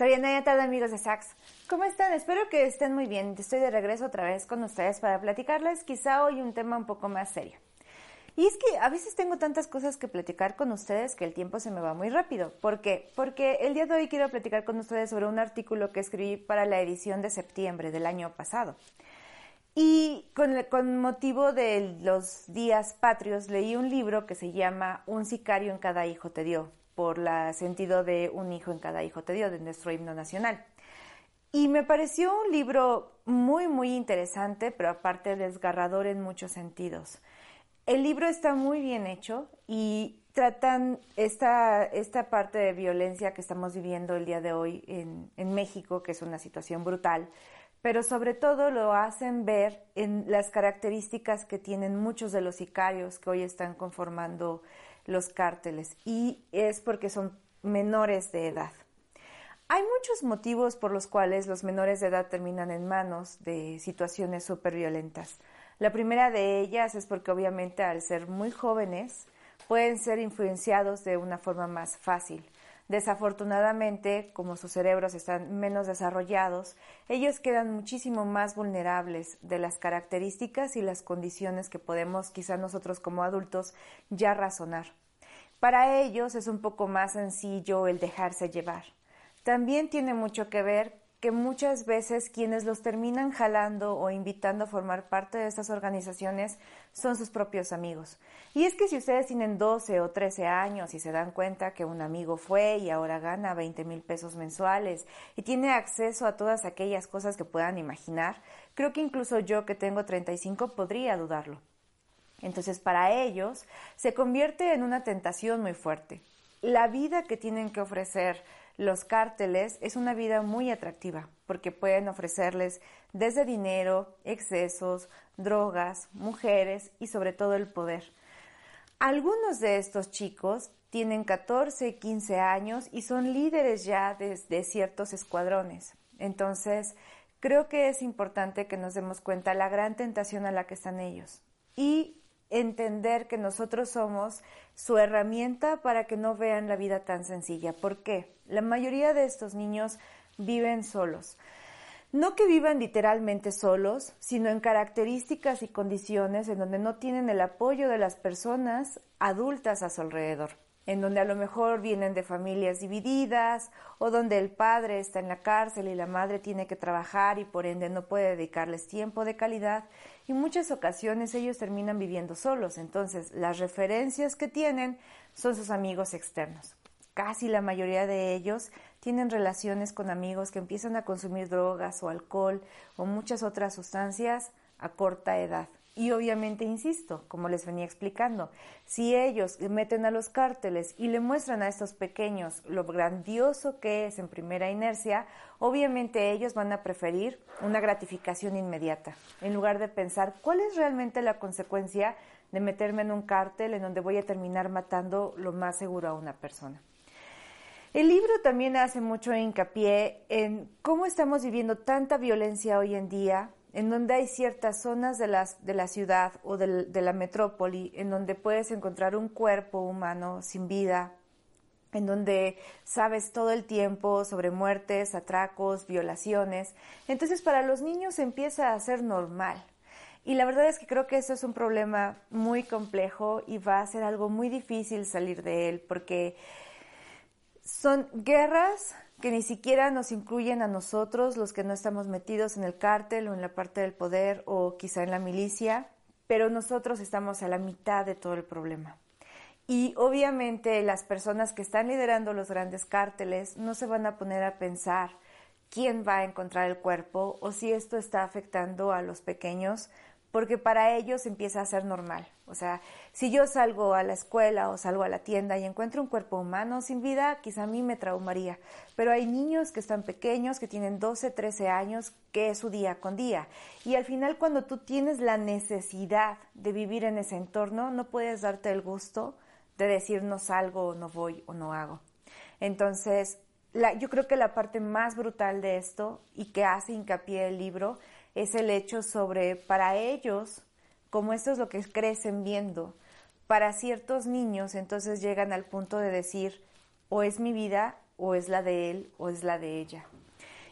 Anaya tarde amigos de Sax. ¿Cómo están? Espero que estén muy bien. Estoy de regreso otra vez con ustedes para platicarles quizá hoy un tema un poco más serio. Y es que a veces tengo tantas cosas que platicar con ustedes que el tiempo se me va muy rápido. ¿Por qué? Porque el día de hoy quiero platicar con ustedes sobre un artículo que escribí para la edición de septiembre del año pasado. Y con, motivo de los días patrios leí un libro que se llama Un sicario en cada hijo te dio, por el sentido de un hijo en cada hijo te dio, de nuestro himno nacional. Y me pareció un libro muy, muy interesante, pero aparte desgarrador en muchos sentidos. El libro está muy bien hecho y tratan esta, esta parte de violencia que estamos viviendo el día de hoy en, en México, que es una situación brutal, pero sobre todo lo hacen ver en las características que tienen muchos de los sicarios que hoy están conformando los cárteles y es porque son menores de edad. Hay muchos motivos por los cuales los menores de edad terminan en manos de situaciones súper violentas. La primera de ellas es porque obviamente al ser muy jóvenes pueden ser influenciados de una forma más fácil. Desafortunadamente, como sus cerebros están menos desarrollados, ellos quedan muchísimo más vulnerables de las características y las condiciones que podemos quizá nosotros como adultos ya razonar. Para ellos es un poco más sencillo el dejarse llevar. También tiene mucho que ver que muchas veces quienes los terminan jalando o invitando a formar parte de estas organizaciones son sus propios amigos. Y es que si ustedes tienen 12 o 13 años y se dan cuenta que un amigo fue y ahora gana 20 mil pesos mensuales y tiene acceso a todas aquellas cosas que puedan imaginar, creo que incluso yo que tengo 35 podría dudarlo. Entonces para ellos se convierte en una tentación muy fuerte. La vida que tienen que ofrecer los cárteles es una vida muy atractiva porque pueden ofrecerles desde dinero, excesos, drogas, mujeres y sobre todo el poder. Algunos de estos chicos tienen 14, 15 años y son líderes ya de, ciertos escuadrones. Entonces, creo que es importante que nos demos cuenta la gran tentación a la que están ellos. Y entender que nosotros somos su herramienta para que no vean la vida tan sencilla. ¿Por qué? La mayoría de estos niños viven solos. No que vivan literalmente solos, sino en características y condiciones en donde no tienen el apoyo de las personas adultas a su alrededor en donde a lo mejor vienen de familias divididas o donde el padre está en la cárcel y la madre tiene que trabajar y por ende no puede dedicarles tiempo de calidad y muchas ocasiones ellos terminan viviendo solos, entonces las referencias que tienen son sus amigos externos. Casi la mayoría de ellos tienen relaciones con amigos que empiezan a consumir drogas o alcohol o muchas otras sustancias a corta edad. Y obviamente, insisto, como les venía explicando, si ellos meten a los cárteles y le muestran a estos pequeños lo grandioso que es en primera inercia, obviamente ellos van a preferir una gratificación inmediata, en lugar de pensar cuál es realmente la consecuencia de meterme en un cártel en donde voy a terminar matando lo más seguro a una persona. El libro también hace mucho hincapié en cómo estamos viviendo tanta violencia hoy en día, en donde hay ciertas zonas de, las, de la ciudad o de, de la metrópoli en donde puedes encontrar un cuerpo humano sin vida, en donde sabes todo el tiempo sobre muertes, atracos, violaciones. Entonces para los niños empieza a ser normal. Y la verdad es que creo que eso es un problema muy complejo y va a ser algo muy difícil salir de él porque son guerras que ni siquiera nos incluyen a nosotros, los que no estamos metidos en el cártel o en la parte del poder o quizá en la milicia, pero nosotros estamos a la mitad de todo el problema. Y obviamente las personas que están liderando los grandes cárteles no se van a poner a pensar quién va a encontrar el cuerpo o si esto está afectando a los pequeños porque para ellos empieza a ser normal. O sea, si yo salgo a la escuela o salgo a la tienda y encuentro un cuerpo humano sin vida, quizá a mí me traumaría. Pero hay niños que están pequeños, que tienen 12, 13 años, que es su día con día. Y al final cuando tú tienes la necesidad de vivir en ese entorno, no puedes darte el gusto de decir no salgo o no voy o no hago. Entonces, yo creo que la parte más brutal de esto y que hace hincapié el libro es el hecho sobre, para ellos, como esto es lo que crecen viendo, para ciertos niños entonces llegan al punto de decir, o es mi vida o es la de él o es la de ella.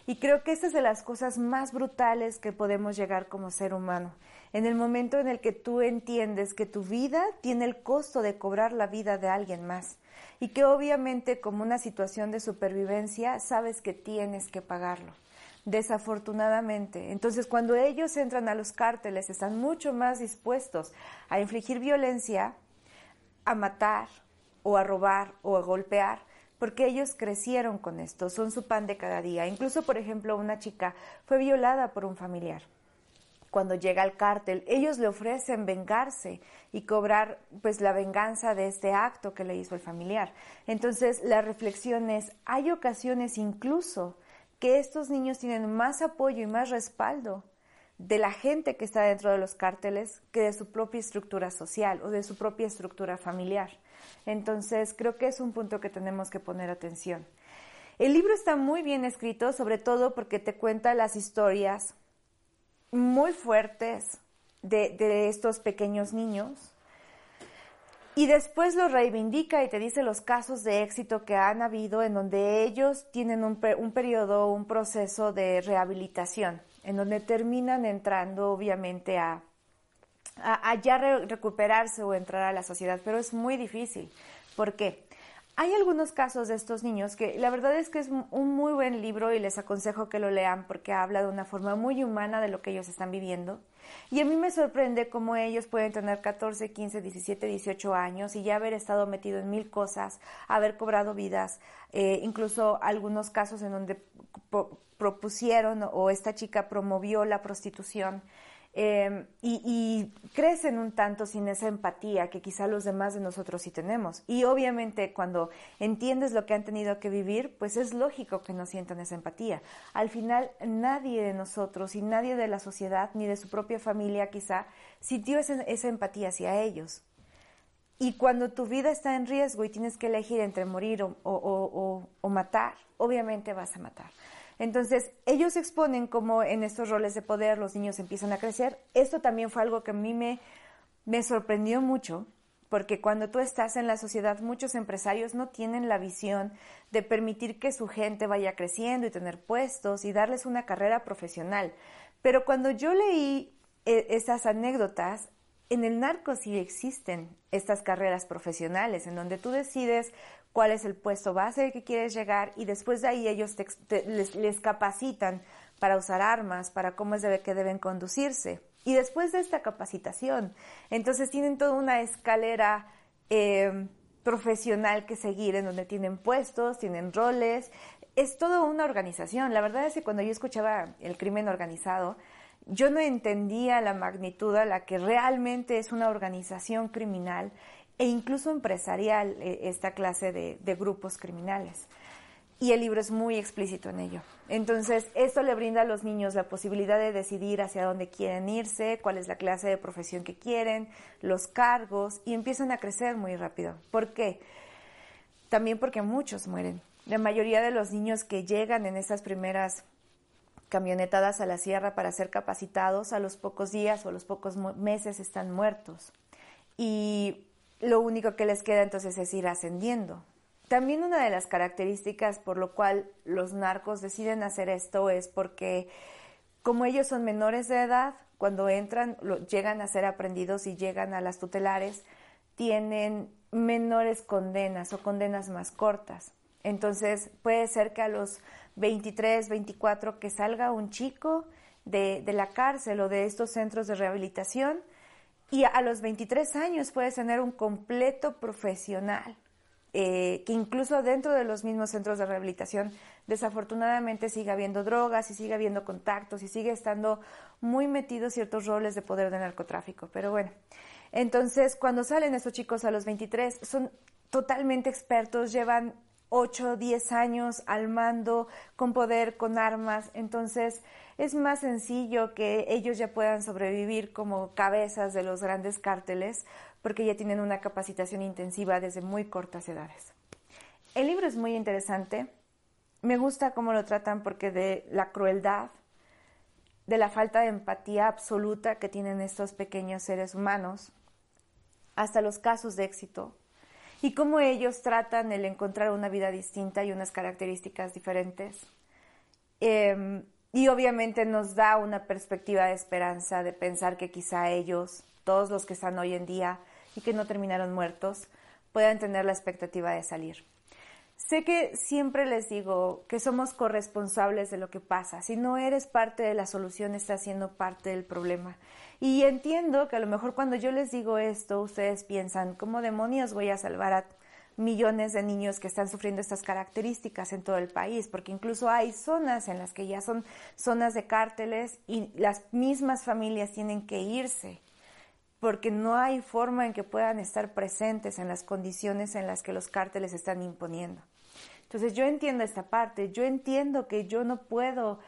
Y creo que esta es de las cosas más brutales que podemos llegar como ser humano. En el momento en el que tú entiendes que tu vida tiene el costo de cobrar la vida de alguien más y que obviamente como una situación de supervivencia sabes que tienes que pagarlo. Desafortunadamente. Entonces, cuando ellos entran a los cárteles, están mucho más dispuestos a infligir violencia, a matar o a robar o a golpear, porque ellos crecieron con esto, son su pan de cada día. Incluso, por ejemplo, una chica fue violada por un familiar. Cuando llega al cártel, ellos le ofrecen vengarse y cobrar pues la venganza de este acto que le hizo el familiar. Entonces, la reflexión es, hay ocasiones incluso que estos niños tienen más apoyo y más respaldo de la gente que está dentro de los cárteles que de su propia estructura social o de su propia estructura familiar. Entonces, creo que es un punto que tenemos que poner atención. El libro está muy bien escrito, sobre todo porque te cuenta las historias muy fuertes de, estos pequeños niños. Y después lo reivindica y te dice los casos de éxito que han habido en donde ellos tienen un, un periodo, un proceso de rehabilitación, en donde terminan entrando obviamente a, a, ya recuperarse o entrar a la sociedad, pero es muy difícil. ¿Por qué? Hay algunos casos de estos niños que la verdad es que es un muy buen libro y les aconsejo que lo lean porque habla de una forma muy humana de lo que ellos están viviendo. Y a mí me sorprende cómo ellos pueden tener 14, 15, 17, 18 años y ya haber estado metido en mil cosas, haber cobrado vidas, eh, incluso algunos casos en donde propusieron o esta chica promovió la prostitución Em, y, crecen un tanto sin esa empatía que quizá los demás de nosotros sí tenemos. Y obviamente cuando entiendes lo que han tenido que vivir, pues es lógico que no sientan esa empatía. Al final nadie de nosotros y nadie de la sociedad ni de su propia familia quizá sintió esa, empatía hacia ellos. Y cuando tu vida está en riesgo y tienes que elegir entre morir o matar, obviamente vas a matar. Entonces, ellos exponen cómo en estos roles de poder los niños empiezan a crecer. Esto también fue algo que a mí me, me sorprendió mucho, porque cuando tú estás en la sociedad, muchos empresarios no tienen la visión de permitir que su gente vaya creciendo y tener puestos y darles una carrera profesional. Pero cuando yo leí eh, esas anécdotas, en el narco sí existen estas carreras profesionales, en donde tú decides cuál es el puesto base que quieres llegar y después de ahí ellos les, capacitan para usar armas, para cómo es de que deben conducirse. Y después de esta capacitación, entonces tienen toda una escalera eh, profesional que seguir, en donde tienen puestos, tienen roles, es toda una organización. La verdad es que cuando yo escuchaba el crimen organizado, yo no entendía la magnitud a la que realmente es una organización criminal e incluso empresarial eh, esta clase de, grupos criminales. Y el libro es muy explícito en ello. Entonces, esto le brinda a los niños la posibilidad de decidir hacia dónde quieren irse, cuál es la clase de profesión que quieren, los cargos, y empiezan a crecer muy rápido. ¿Por qué? También porque muchos mueren. La mayoría de los niños que llegan en estas primeras camionetadas a la sierra para ser capacitados, a los pocos días o los pocos meses están muertos. Y lo único que les queda entonces es ir ascendiendo. También una de las características por lo cual los narcos deciden hacer esto es porque como ellos son menores de edad, cuando entran, llegan a ser aprendidos y llegan a las tutelares, tienen menores condenas o condenas más cortas. Entonces puede ser que a los 23, 24 que salga un chico de, de la cárcel o de estos centros de rehabilitación, y a los 23 años puedes tener un completo profesional, eh, que incluso dentro de los mismos centros de rehabilitación, desafortunadamente sigue habiendo drogas y sigue habiendo contactos y sigue estando muy metidos ciertos roles de poder de narcotráfico. Pero bueno, entonces cuando salen estos chicos a los 23, son totalmente expertos, llevan 8, 10 años al mando, con poder, con armas, entonces es más sencillo que ellos ya puedan sobrevivir como cabezas de los grandes cárteles porque ya tienen una capacitación intensiva desde muy cortas edades. El libro es muy interesante. Me gusta cómo lo tratan porque de la crueldad, de la falta de empatía absoluta que tienen estos pequeños seres humanos, hasta los casos de éxito, y cómo ellos tratan el encontrar una vida distinta y unas características diferentes. Em, y obviamente nos da una perspectiva de esperanza de pensar que quizá ellos, todos los que están hoy en día y que no terminaron muertos, puedan tener la expectativa de salir. Sé que siempre les digo que somos corresponsables de lo que pasa. Si no eres parte de la solución, estás siendo parte del problema. Y entiendo que a lo mejor cuando yo les digo esto, ustedes piensan, ¿cómo demonios voy a salvar a millones de niños que están sufriendo estas características en todo el país? Porque incluso hay zonas en las que ya son zonas de cárteles y las mismas familias tienen que irse porque no hay forma en que puedan estar presentes en las condiciones en las que los cárteles están imponiendo. Entonces yo entiendo esta parte, yo entiendo que yo no puedo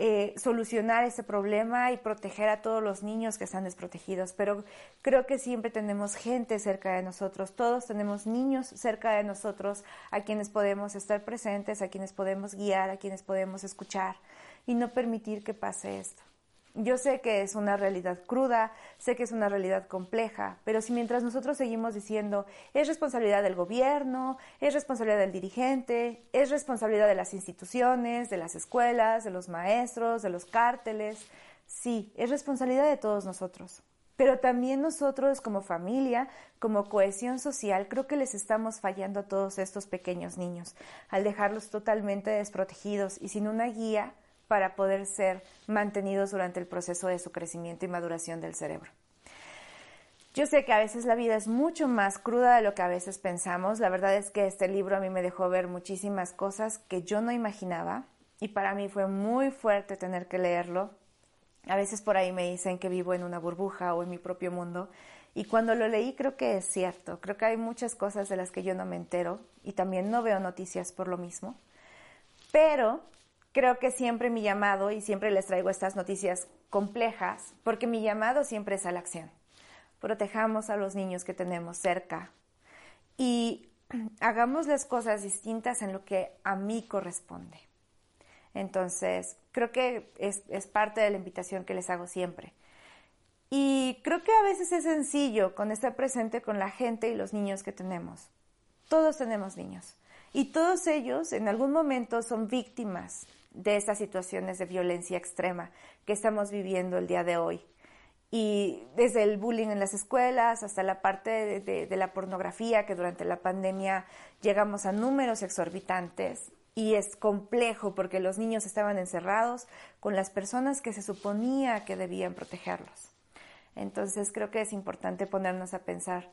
eh, solucionar ese problema y proteger a todos los niños que están desprotegidos, pero creo que siempre tenemos gente cerca de nosotros, todos tenemos niños cerca de nosotros a quienes podemos estar presentes, a quienes podemos guiar, a quienes podemos escuchar y no permitir que pase esto. Yo sé que es una realidad cruda, sé que es una realidad compleja, pero si mientras nosotros seguimos diciendo es responsabilidad del gobierno, es responsabilidad del dirigente, es responsabilidad de las instituciones, de las escuelas, de los maestros, de los cárteles, sí, es responsabilidad de todos nosotros. Pero también nosotros como familia, como cohesión social, creo que les estamos fallando a todos estos pequeños niños al dejarlos totalmente desprotegidos y sin una guía para poder ser mantenidos durante el proceso de su crecimiento y maduración del cerebro. Yo sé que a veces la vida es mucho más cruda de lo que a veces pensamos. La verdad es que este libro a mí me dejó ver muchísimas cosas que yo no imaginaba y para mí fue muy fuerte tener que leerlo. A veces por ahí me dicen que vivo en una burbuja o en mi propio mundo y cuando lo leí creo que es cierto. Creo que hay muchas cosas de las que yo no me entero y también no veo noticias por lo mismo. Pero creo que siempre mi llamado, y siempre les traigo estas noticias complejas, porque mi llamado siempre es a la acción. Protejamos a los niños que tenemos cerca y hagamos las cosas distintas en lo que a mí corresponde. Entonces, creo que es, es, parte de la invitación que les hago siempre. Y creo que a veces es sencillo con estar presente con la gente y los niños que tenemos. Todos tenemos niños. Y todos ellos en algún momento son víctimas de estas situaciones de violencia extrema que estamos viviendo el día de hoy. Y desde el bullying en las escuelas hasta la parte de, la pornografía, que durante la pandemia llegamos a números exorbitantes, y es complejo porque los niños estaban encerrados con las personas que se suponía que debían protegerlos. Entonces creo que es importante ponernos a pensar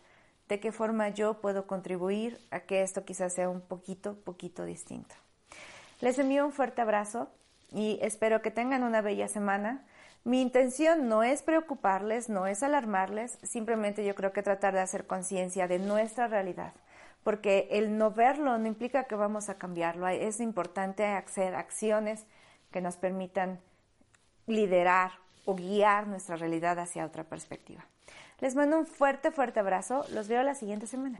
de qué forma yo puedo contribuir a que esto quizás sea un poquito, poquito distinto. Les envío un fuerte abrazo y espero que tengan una bella semana. Mi intención no es preocuparles, no es alarmarles, simplemente yo creo que tratar de hacer conciencia de nuestra realidad, porque el no verlo no implica que vamos a cambiarlo. Es importante hacer acciones que nos permitan liderar o guiar nuestra realidad hacia otra perspectiva. Les mando un fuerte, fuerte abrazo. Los veo la siguiente semana.